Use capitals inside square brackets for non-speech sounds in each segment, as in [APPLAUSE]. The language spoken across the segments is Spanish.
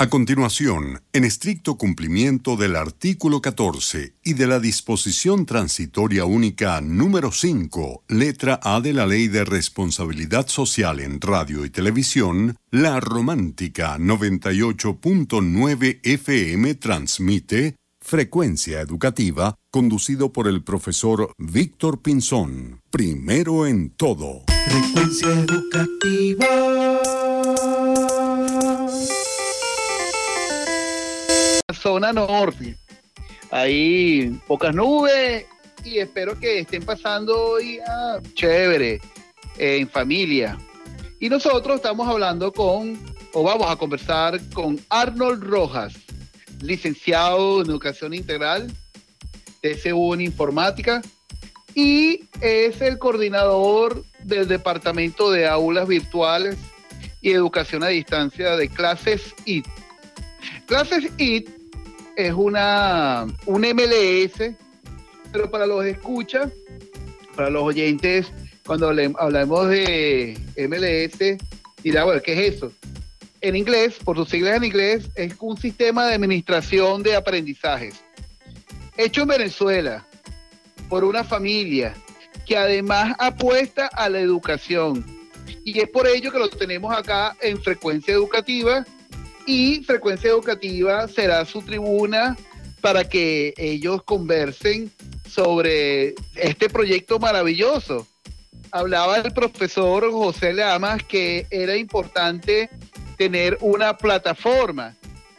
A continuación, en estricto cumplimiento del artículo 14 y de la disposición transitoria única número 5, letra A de la Ley de Responsabilidad Social en Radio y Televisión, la Romántica 98.9 FM transmite Frecuencia Educativa, conducido por el profesor Víctor Pinzón. Primero en todo. Frecuencia Educativa. Zona norte. Hay pocas nubes y espero que estén pasando hoy ah, chévere, en familia. Y nosotros estamos hablando con, o vamos a conversar con Arnold Rojas licenciado en Educación Integral, TCU en Informática y es el coordinador del Departamento de Aulas Virtuales y Educación a Distancia de Clases IT. Clases IT es una, un MLS, pero para los escuchas, para los oyentes, cuando hablamos de MLS, dirá, bueno, ¿qué es eso? en inglés, por sus siglas en inglés, es un sistema de administración de aprendizajes. Hecho en Venezuela por una familia que además apuesta a la educación. Y es por ello que lo tenemos acá en Frecuencia Educativa. Y Frecuencia Educativa será su tribuna para que ellos conversen sobre este proyecto maravilloso. Hablaba el profesor José Lamas que era importante tener una plataforma.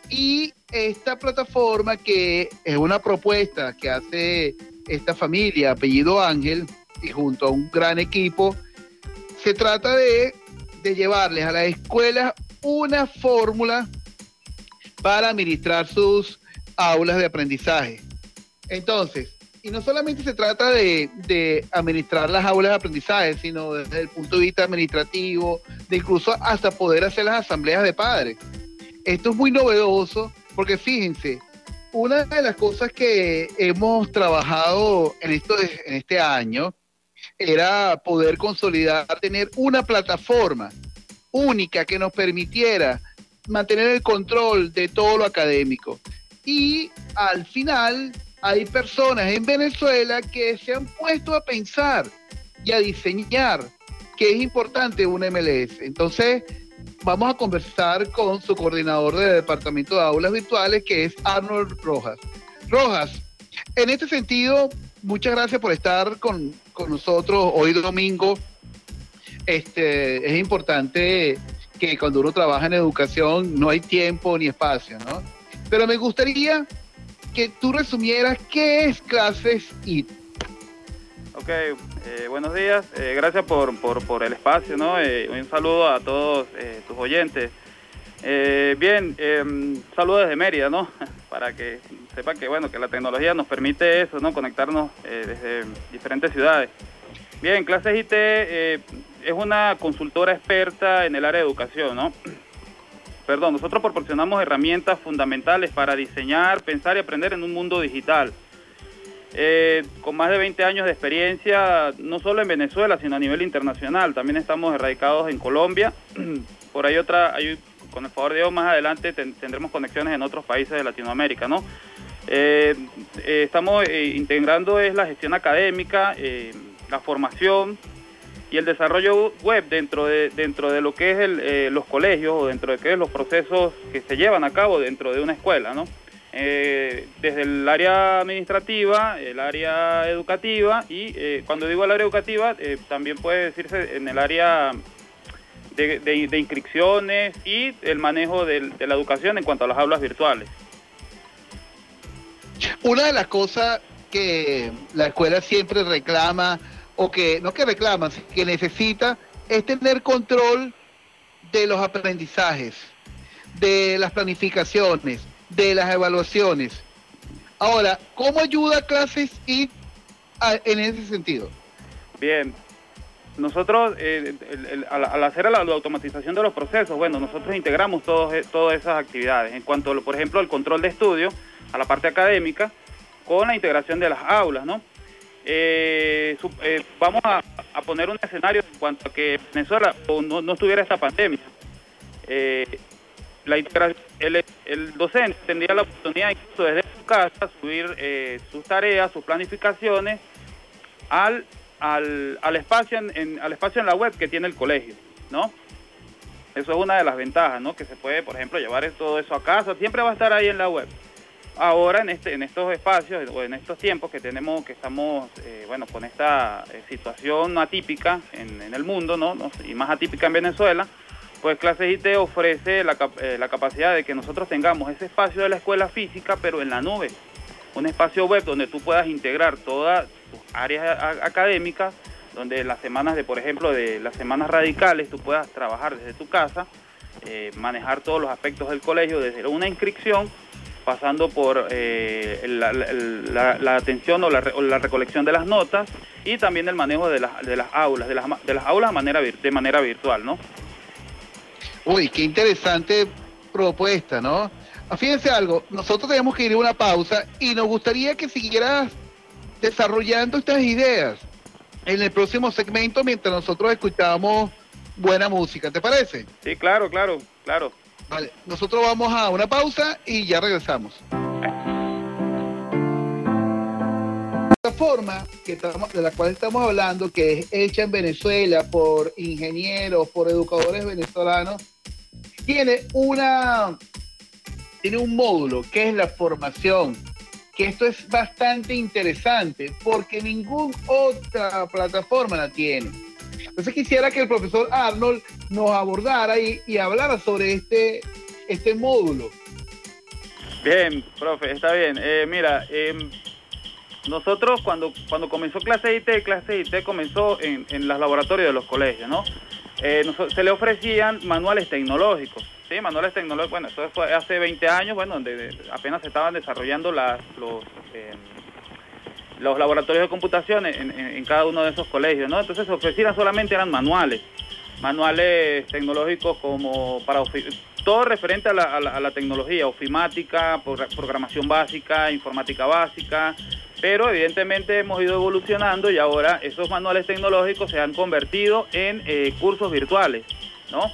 Y esta plataforma que es una propuesta que hace esta familia, apellido Ángel, y junto a un gran equipo, se trata de, de llevarles a las escuelas una fórmula para administrar sus aulas de aprendizaje. Entonces, y no solamente se trata de, administrar las aulas de aprendizaje, sino desde el punto de vista administrativo, de incluso hasta poder hacer las asambleas de padres. Esto es muy novedoso porque fíjense, una de las cosas que hemos trabajado en, esto en este año era poder consolidar, tener una plataforma única que nos permitiera mantener el control de todo lo académico. Y al final hay personas en Venezuela que se han puesto a pensar y a diseñar que es importante un MLS. Entonces, vamos a conversar con su coordinador del Departamento de Aulas Virtuales, que es Arnold Rojas. Rojas, en este sentido, muchas gracias por estar con, nosotros hoy domingo. Este, es importante que cuando uno trabaja en educación no hay tiempo ni espacio, ¿no? Pero me gustaría que tú resumieras qué es Clases IT. Ok, eh, buenos días, eh, gracias por, por, el espacio, ¿no? Eh, un saludo a todos tus oyentes. bien, saludos desde Mérida, ¿no? [LAUGHS] Para que sepan que, bueno, que la tecnología nos permite eso, ¿no? Conectarnos desde diferentes ciudades. Bien, Clases IT es una consultora experta en el área de educación, ¿no? perdón, nosotros proporcionamos herramientas fundamentales para diseñar, pensar y aprender en un mundo digital. Eh, con más de 20 años de experiencia, no solo en Venezuela, sino a nivel internacional. También estamos erradicados en Colombia. [CLEARS THROAT] Por ahí otra, con el favor de Dios, más adelante tendremos conexiones en otros países de Latinoamérica, ¿no? Eh, eh, estamos integrando es la gestión académica, la formación, y el desarrollo web dentro de, dentro de lo que es eh, los colegios o dentro de que es los procesos que se llevan a cabo dentro de una escuela, ¿no? Eh, desde el área administrativa, el área educativa y eh, cuando digo el área educativa también puede decirse en el área de, inscripciones y el manejo de la educación en cuanto a las aulas virtuales. Una de las cosas que la escuela siempre reclama o que, no que reclama, que necesita, es tener control de los aprendizajes, de las planificaciones, de las evaluaciones. Ahora, ¿cómo ayuda Clases y en ese sentido? Bien, nosotros eh, al, hacer la, automatización de los procesos, bueno, nosotros integramos todos, todas esas actividades. En cuanto, por ejemplo, al control de estudio, a la parte académica, con la integración de las aulas, ¿no? Eh, eh, vamos a, poner un escenario en cuanto a que Venezuela no, no estuviera esta pandemia. Eh, la el, el, docente tendría la oportunidad incluso desde su casa subir eh, sus tareas, sus planificaciones al, al, al espacio en, al espacio en la web que tiene el colegio, ¿no? Eso es una de las ventajas, ¿no? Que se puede, por ejemplo, llevar todo eso a casa, siempre va a estar ahí en la web. Ahora en este, en estos espacios o en estos tiempos que tenemos, que estamos, eh, bueno, con esta eh, situación atípica en, el mundo, ¿no? Y más atípica en Venezuela, pues Clases IT ofrece la, eh, la, capacidad de que nosotros tengamos ese espacio de la escuela física, pero en la nube. Un espacio web donde tú puedas integrar todas tus áreas académicas, donde las semanas de, por ejemplo, de las semanas radicales, tú puedas trabajar desde tu casa, manejar todos los aspectos del colegio, desde una inscripción, pasando por eh, la, atención o, la, recolección de las notas y también el manejo de, de las aulas, de las, de las aulas de manera, de manera virtual, ¿no? Uy, qué interesante propuesta, ¿no? Ah, fíjense algo, nosotros tenemos que ir a una pausa y nos gustaría que siguieras desarrollando estas ideas en el próximo segmento mientras nosotros escuchamos buena música, ¿te parece? Sí, claro, claro, claro. Nosotros vamos a una pausa y ya regresamos. La forma de la cual estamos hablando, que es hecha en Venezuela por ingenieros, por educadores venezolanos, tiene una tiene un módulo que es la formación, que esto es bastante interesante porque ninguna otra plataforma la tiene. Entonces quisiera que el profesor Arnold nos abordara y, y hablara sobre este, este módulo. Bien, profe, está bien. Eh, mira, em, nosotros cuando, cuando comenzó clase IT, clase IT comenzó en, en los laboratorios de los colegios, ¿no? Eh, se le ofrecían manuales tecnológicos. Sí, manuales tecnológicos, bueno, eso fue hace 20 años, bueno, donde apenas se estaban desarrollando las, los, eh, los laboratorios de computación en, cada uno de esos colegios, ¿no? Entonces se ofrecían solamente eran manuales, manuales tecnológicos como para todo referente a la, a la tecnología, ofimática, programación básica, informática básica, pero evidentemente hemos ido evolucionando y ahora esos manuales tecnológicos se han convertido en eh, cursos virtuales, ¿no?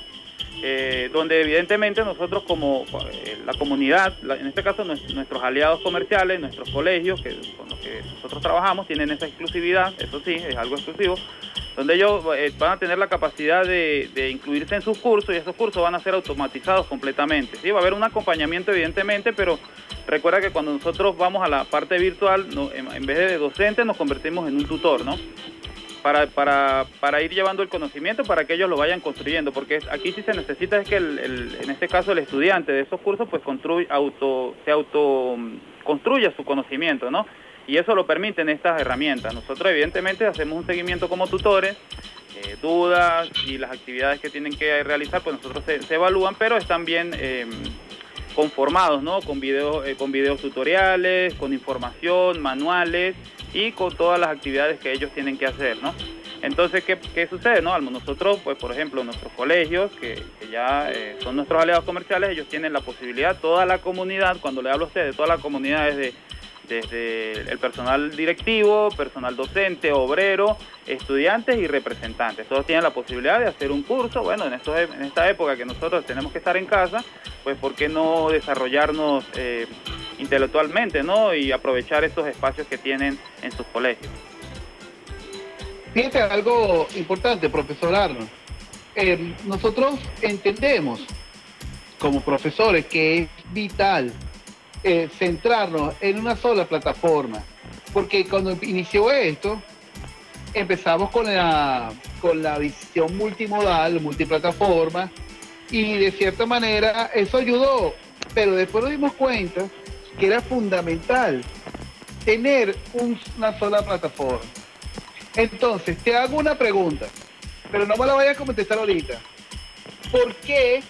Eh, donde evidentemente nosotros como eh, la comunidad, en este caso nuestros aliados comerciales, nuestros colegios con los que nosotros trabajamos tienen esa exclusividad, eso sí, es algo exclusivo, donde ellos van a tener la capacidad de, incluirse en sus cursos y esos cursos van a ser automatizados completamente. Sí, va a haber un acompañamiento evidentemente, pero recuerda que cuando nosotros vamos a la parte virtual, en, vez de docente nos convertimos en un tutor, ¿no? Para, para, para, ir llevando el conocimiento para que ellos lo vayan construyendo, porque aquí sí se necesita es que el, en este caso el estudiante de esos cursos pues construye, auto, se auto construya su conocimiento, ¿no? y eso lo permiten estas herramientas. Nosotros evidentemente hacemos un seguimiento como tutores, eh, dudas y las actividades que tienen que realizar, pues nosotros se, evalúan, pero están bien em, conformados, ¿no? Con videos, eh, con videos tutoriales, con información, manuales y con todas las actividades que ellos tienen que hacer, ¿no? Entonces, ¿qué, qué sucede? No? Nosotros, pues por ejemplo, nuestros colegios, que, ya eh, son nuestros aliados comerciales, ellos tienen la posibilidad, toda la comunidad, cuando le hablo a ustedes, toda la comunidad desde desde el personal directivo, personal docente, obrero, estudiantes y representantes. Todos tienen la posibilidad de hacer un curso. Bueno, en, en esta época que nosotros tenemos que estar en casa, pues ¿por qué no desarrollarnos eh, intelectualmente ¿no? y aprovechar esos espacios que tienen en sus colegios? Fíjate algo importante, profesor Arno. Eh, nosotros entendemos como profesores que es vital eh, centrarnos en una sola plataforma. Porque cuando inició esto, empezamos con la, con la visión multimodal, multiplataforma, y de cierta manera eso ayudó, pero después nos dimos cuenta que era fundamental tener una sola plataforma. Entonces, te hago una pregunta, pero no me la vayas a contestar ahorita. ¿Por qué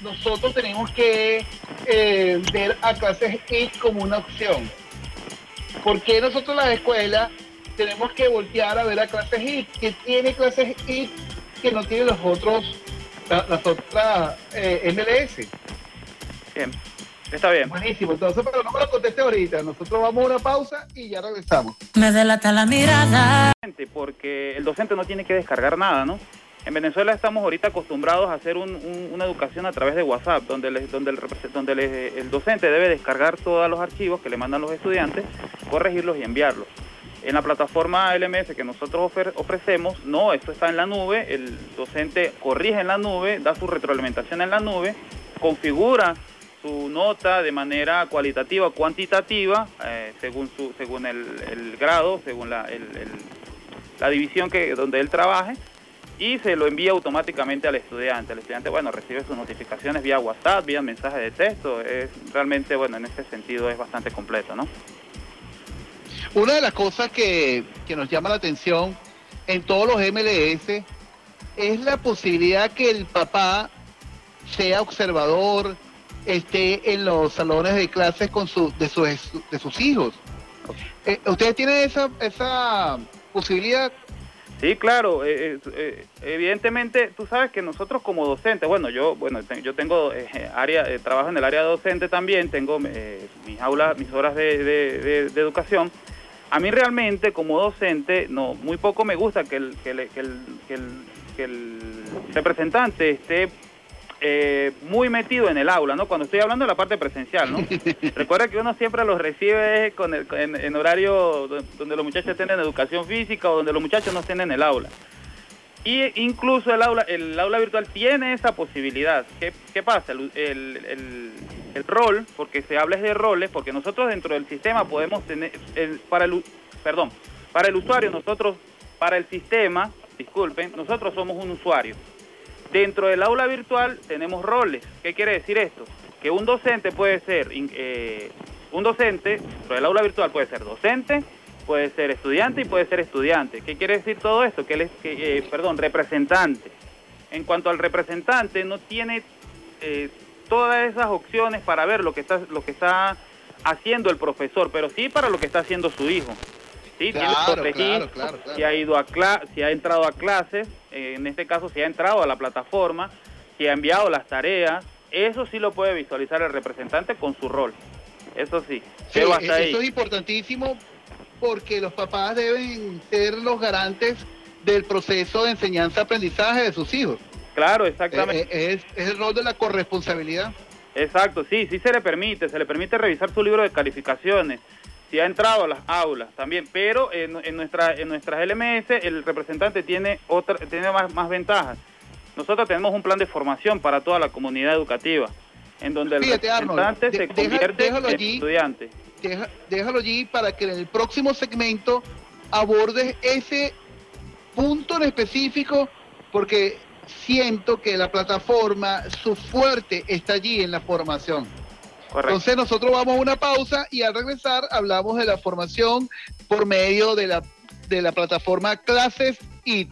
nosotros tenemos que eh, ver a clases I como una opción. ¿Por qué nosotros las escuelas tenemos que voltear a ver a clases I que tiene clases I que no tiene los otros, las otras eh, MLS? Bien, está bien. Buenísimo, entonces, pero no me lo conteste ahorita. Nosotros vamos a una pausa y ya regresamos. Me delata la mirada. Porque el docente no tiene que descargar nada, ¿no? En Venezuela estamos ahorita acostumbrados a hacer una educación a través de WhatsApp, donde, donde, el, docente debe descargar todos los archivos que le mandan los estudiantes, corregirlos y enviarlos. En la plataforma LMS que nosotros ofrecemos, no, esto está en la nube, el docente corrige en la nube, da su retroalimentación en la nube, configura su nota de manera cualitativa cuantitativa, eh, según el, grado, según la, la división que, donde él trabaje, y se lo envía automáticamente al estudiante. El estudiante, bueno, recibe sus notificaciones vía WhatsApp, vía mensaje de texto. Es realmente, bueno, en ese sentido es bastante completo, ¿no? Una de las cosas que, que nos llama la atención en todos los MLS es la posibilidad que el papá sea observador, esté en los salones de clases con su, de, sus, de sus hijos. Eh, ¿Ustedes tienen esa, esa posibilidad? Sí, claro. Eh, eh, evidentemente, tú sabes que nosotros como docentes, bueno, yo bueno yo tengo área, trabajo en el área docente también, tengo mis aulas, mis horas de, de, educación. A mí realmente como docente, no, muy poco me gusta que el, que el, que el representante esté eh, muy metido en el aula, ¿no? Cuando estoy hablando de la parte presencial, ¿no? [LAUGHS] Recuerda que uno siempre los recibe con el, en, horario donde los muchachos tienen educación física o donde los muchachos no estén en el aula. Y incluso el aula, el aula virtual tiene esa posibilidad. ¿Qué, qué pasa? El, el, el, rol, porque se habla de roles, porque nosotros dentro del sistema podemos tener, para el, perdón, para el usuario, nosotros, para el sistema, disculpen, nosotros somos un usuario. Dentro del aula virtual tenemos roles. ¿Qué quiere decir esto? Que un docente puede ser, eh, un docente, dentro del aula virtual puede ser docente, puede ser estudiante y puede ser estudiante. ¿Qué quiere decir todo esto? Que él es, que, eh, perdón, representante. En cuanto al representante, no tiene eh, todas esas opciones para ver lo que está, lo que está haciendo el profesor, pero sí para lo que está haciendo su hijo. Sí, tiene que si ha ido a si ha entrado a clases, eh, en este caso si ha entrado a la plataforma, si ha enviado las tareas, eso sí lo puede visualizar el representante con su rol. Eso sí. Pero hasta eso es importantísimo porque los papás deben ser los garantes del proceso de enseñanza-aprendizaje de sus hijos. Claro, exactamente. Eh, eh, es, es el rol de la corresponsabilidad. Exacto, sí, sí se le permite, se le permite revisar su libro de calificaciones, si ha entrado a las aulas también, pero en, nuestra, en nuestras LMS el representante tiene, otra, tiene más, más ventajas. Nosotros tenemos un plan de formación para toda la comunidad educativa, en donde el representante se convierte en estudiante. déjalo allí para que en el próximo segmento abordes ese punto en específico, porque siento que la plataforma, su fuerte está allí en la formación. Entonces nosotros vamos a una pausa y al regresar hablamos de la formación por medio de la, de la plataforma Clases y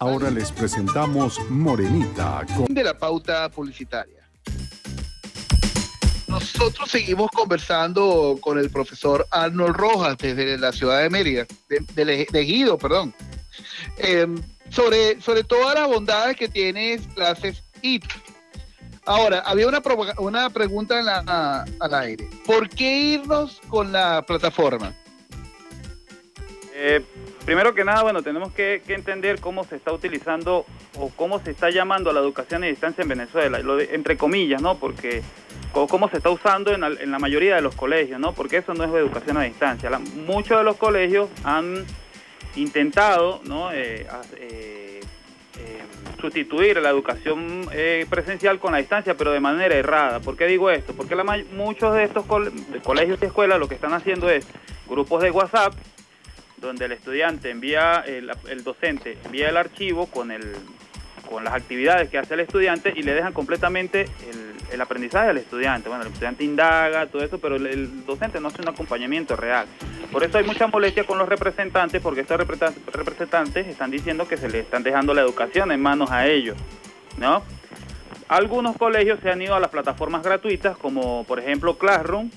Ahora les presentamos Morenita con... de la pauta publicitaria. Nosotros seguimos conversando con el profesor Arnold Rojas desde la ciudad de Mérida, de, de, Guido, perdón, em, sobre, sobre todas las bondades que tiene Clases IT Ahora, había una, una pregunta en la, al aire. ¿Por qué irnos con la plataforma? Eh, primero que nada, bueno, tenemos que, entender cómo se está utilizando o cómo se está llamando a la educación a distancia en Venezuela, entre comillas, ¿no? Porque cómo se está usando en la, mayoría de los colegios, ¿no? Porque eso no es educación a distancia. muchos de los colegios han intentado, ¿no? Eh, eh, sustituir la educación eh, presencial con la distancia, pero de manera errada. ¿Por qué digo esto? Porque muchos de estos colegios y escuelas lo que están haciendo es grupos de WhatsApp, donde el estudiante envía, el, el docente envía el archivo con el con las actividades que hace el estudiante y le dejan completamente el, el aprendizaje al estudiante. Bueno, el estudiante indaga, todo eso, pero el, docente no hace un acompañamiento real. Por eso hay mucha molestia con los representantes, porque estos representantes están diciendo que se le están dejando la educación en manos a ellos, ¿no? Algunos colegios se han ido a las plataformas gratuitas, como por ejemplo Classroom,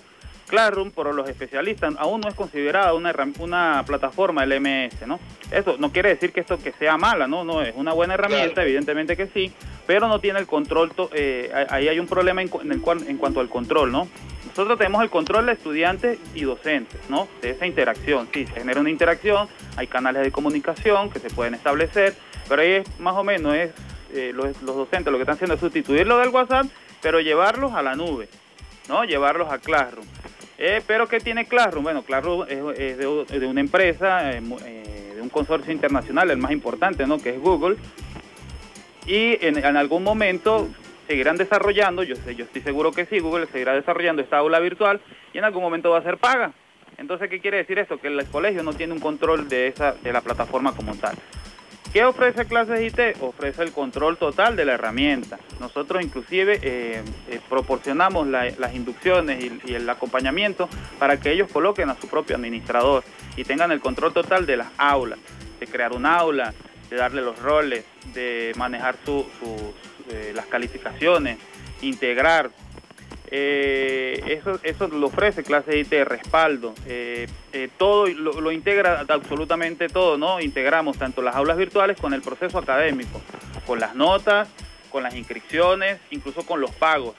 Classroom, por los especialistas, aún no es considerada una, una plataforma LMS, ¿no? Eso no quiere decir que esto que sea mala, ¿no? No, es una buena herramienta, evidentemente que sí, pero no tiene el control, eh, ahí hay un problema en, en, en cuanto al control, ¿no? Nosotros tenemos el control de estudiantes y docentes, ¿no? De esa interacción. Sí, se genera una interacción, hay canales de comunicación que se pueden establecer, Pero ahí es más o menos, es eh, los, los docentes lo que están haciendo es sustituirlo del WhatsApp, pero llevarlos a la nube, ¿no? Llevarlos a Classroom. Eh, pero ¿qué tiene Classroom? Bueno, Classroom es, de, una empresa, eh, eh, de un consorcio internacional, el más importante, ¿no? Que es Google. Y en, algún momento seguirán desarrollando, yo, yo estoy seguro que sí, Google seguirá desarrollando esta aula virtual y en algún momento va a ser paga. Entonces, ¿qué quiere decir esto? Que el colegio no tiene un control de, esa, de la plataforma como tal. ¿Qué ofrece Clases IT? Ofrece el control total de la herramienta. Nosotros inclusive eh, eh, proporcionamos la- las inducciones y, el acompañamiento para que ellos coloquen a su propio administrador y tengan el control total de las aulas, de crear un aula, de darle los roles, de manejar eh, las calificaciones, integrar. Eh, eso, eso lo ofrece clase IT, respaldo, eh, eh, todo lo, lo integra absolutamente todo, ¿no? Integramos tanto las aulas virtuales con el proceso académico, con las notas, con las inscripciones, incluso con los pagos,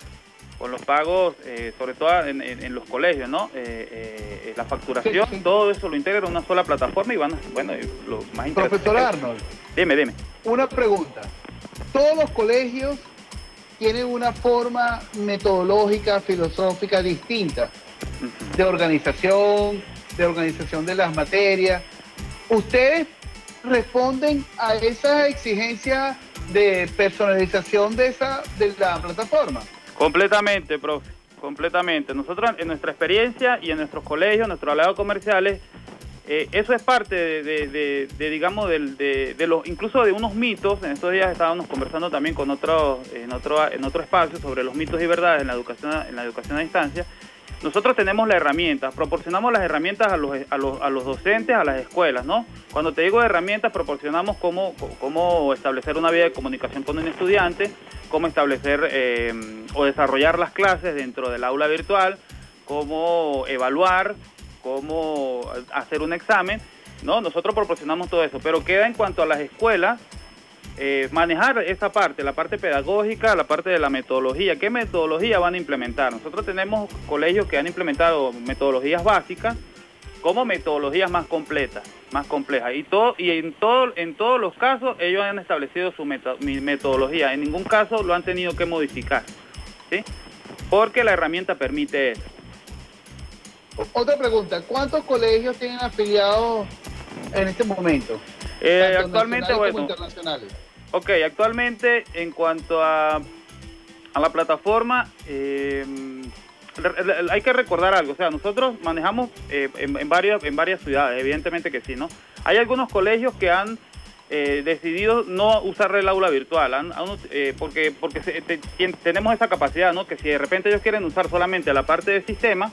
con los pagos, eh, sobre todo en, en- en los colegios, ¿no? Eh, la facturación, Sí, sí. todo eso lo integra en una sola plataforma y van, a- bueno, lo más interesante. Profesor Arnold, Dime, dime. una pregunta. Todos los colegios tienen una forma metodológica, filosófica distinta de organización, de organización de las materias. ¿Ustedes responden a esa exigencia de personalización de esa de la plataforma? Completamente, profe, completamente. Nosotros en nuestra experiencia y en nuestros colegios, nuestros aliados comerciales, eh, eso es parte de, digamos, de, los, incluso de unos mitos. En estos días estábamos conversando también con otro, en otro, en otro espacio sobre los mitos y verdades en la educación, en la educación a distancia. Nosotros tenemos la herramienta, proporcionamos las herramientas a los, a los, a los docentes, a las escuelas, ¿no? Cuando te digo herramientas, proporcionamos cómo, cómo establecer una vía de comunicación con un estudiante, cómo establecer eh, o desarrollar las clases dentro del aula virtual, cómo evaluar, cómo hacer un examen, ¿no? Nosotros proporcionamos todo eso, pero queda en cuanto a las escuelas, eh, manejar esa parte, la parte pedagógica, la parte de la metodología. ¿Qué metodología van a implementar? Nosotros tenemos colegios que han implementado metodologías básicas como metodologías más completas, más complejas. Y todo y en todo en todos los casos ellos han establecido su metodología. En ningún caso lo han tenido que modificar, ¿sí? Porque la herramienta permite eso. Otra pregunta, ¿cuántos colegios tienen afiliados en este momento? Eh, actualmente, bueno, internacionales. Ok, actualmente en cuanto a, a la plataforma, eh, re- hay que recordar algo, o sea, nosotros manejamos eh, en, en varias, en varias ciudades, evidentemente que sí, ¿no? Hay algunos colegios que han eh, decidido no usar el aula virtual, han- han ut- eh, porque, porque se- te- tien- tenemos esa capacidad, ¿no? Que si de repente ellos quieren usar solamente la parte del sistema,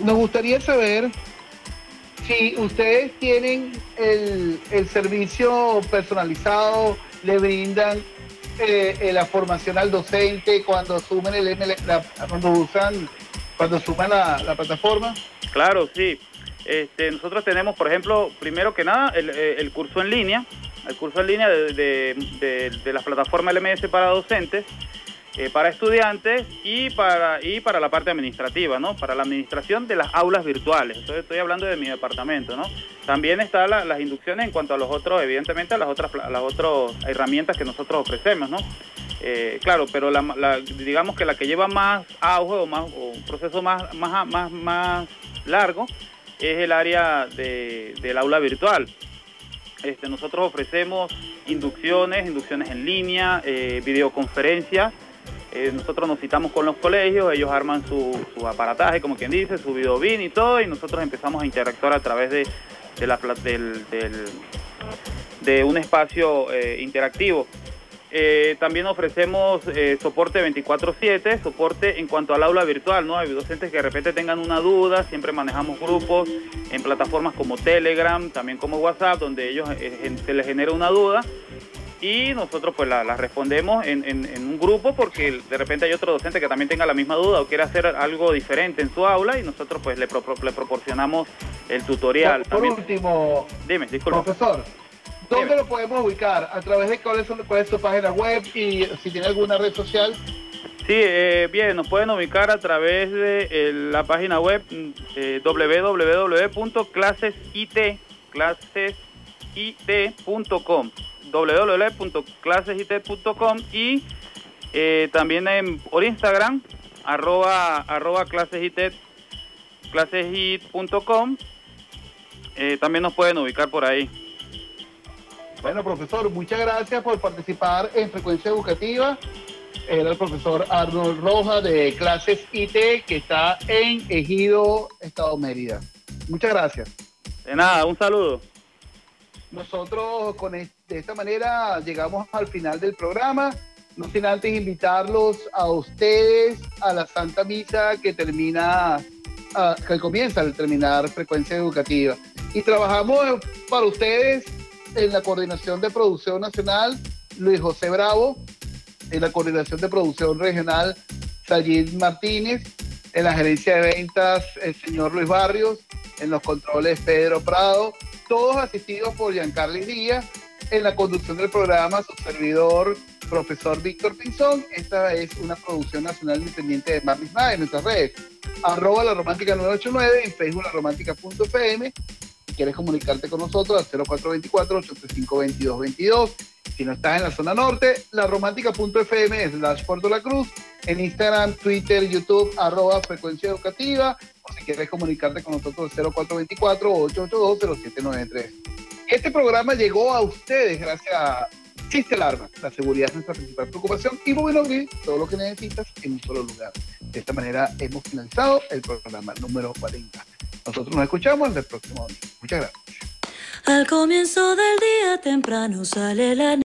nos gustaría saber si ustedes tienen el, el servicio personalizado, le brindan eh, eh, la formación al docente cuando sumen el ML, la- cuando usan, cuando la, la plataforma. Claro, sí. Este, nosotros tenemos, por ejemplo, primero que nada, el, eh, el curso en línea, el curso en línea de, de- de la plataforma LMS para docentes, eh, para estudiantes y para, y para la parte administrativa, ¿no? Para la administración de las aulas virtuales. Entonces estoy hablando de mi departamento, ¿no? También están la- las inducciones en cuanto a los otros, evidentemente, a las otras, las otras herramientas que nosotros ofrecemos, ¿no? Eh, claro, pero digamos que la que lleva más auge o, más, o un proceso más, más, más, más largo es el área de- del aula virtual. Este, nosotros ofrecemos inducciones, inducciones en línea, eh, videoconferencias, eh, nosotros nos citamos con los colegios, ellos arman su, su aparataje, como quien dice, su videobin y todo, y nosotros empezamos a interactuar a través de, un espacio eh, interactivo. Eh, también ofrecemos soporte 24/7, soporte en cuanto al aula virtual, ¿no? Hay docentes que de repente tengan una duda, siempre manejamos grupos en plataformas como Telegram, también como WhatsApp, donde ellos se les genera una duda y nosotros pues la, la respondemos en, en- en un grupo porque de repente hay otro docente que también tenga la misma duda o quiere hacer algo diferente en su aula y nosotros pues le, pro- le proporcionamos el tutorial. Por, último, Dime, disculpa. profesor, ¿dónde Dime. lo podemos ubicar? ¿A través de cuál es, cuál es su página web y si tiene alguna red social? Sí, eh, bien, nos pueden ubicar a través de eh, la página web mm, eh, www.clasesit, clasesit.com www.clasesit.com y eh, también en, por Instagram arroba, arroba clasesit clasesit.com eh, también nos pueden ubicar por ahí. Bueno, profesor, muchas gracias por participar en Frecuencia Educativa. Era el profesor Arnold Rojas de clases IT que está en Ejido, Estado Mérida. Muchas gracias. De nada, un saludo. Nosotros con de esta manera llegamos al final del programa. No sin antes invitarlos a ustedes a la Santa Misa que termina, ah, que comienza al terminar frecuencia educativa. Y trabajamos para ustedes en la coordinación de producción nacional, Luis José Bravo, en la coordinación de producción regional, Sayid Martínez, en la gerencia de ventas, el señor Luis Barrios, en los controles Pedro Prado, todos asistidos por Giancarlo Díaz, en la conducción del programa, su servidor, profesor Víctor Pinzón. Esta es una producción nacional independiente de Marlis en nuestras redes. Arroba la romántica 989, en Facebook la. Si quieres comunicarte con nosotros, al 0424-835-2222. Si no estás en la zona norte, la romántica.fm slash Puerto La Cruz. En Instagram, Twitter, YouTube, arroba frecuencia educativa. O si quieres comunicarte con nosotros, al 0424-882-0793. Este programa llegó a ustedes gracias a Chiste Alarma. La seguridad es nuestra principal preocupación y Movilogrid, todo lo que necesitas en un solo lugar. De esta manera hemos finalizado el programa número 40. Nosotros nos escuchamos el próximo domingo. Muchas gracias. Al comienzo del día temprano sale la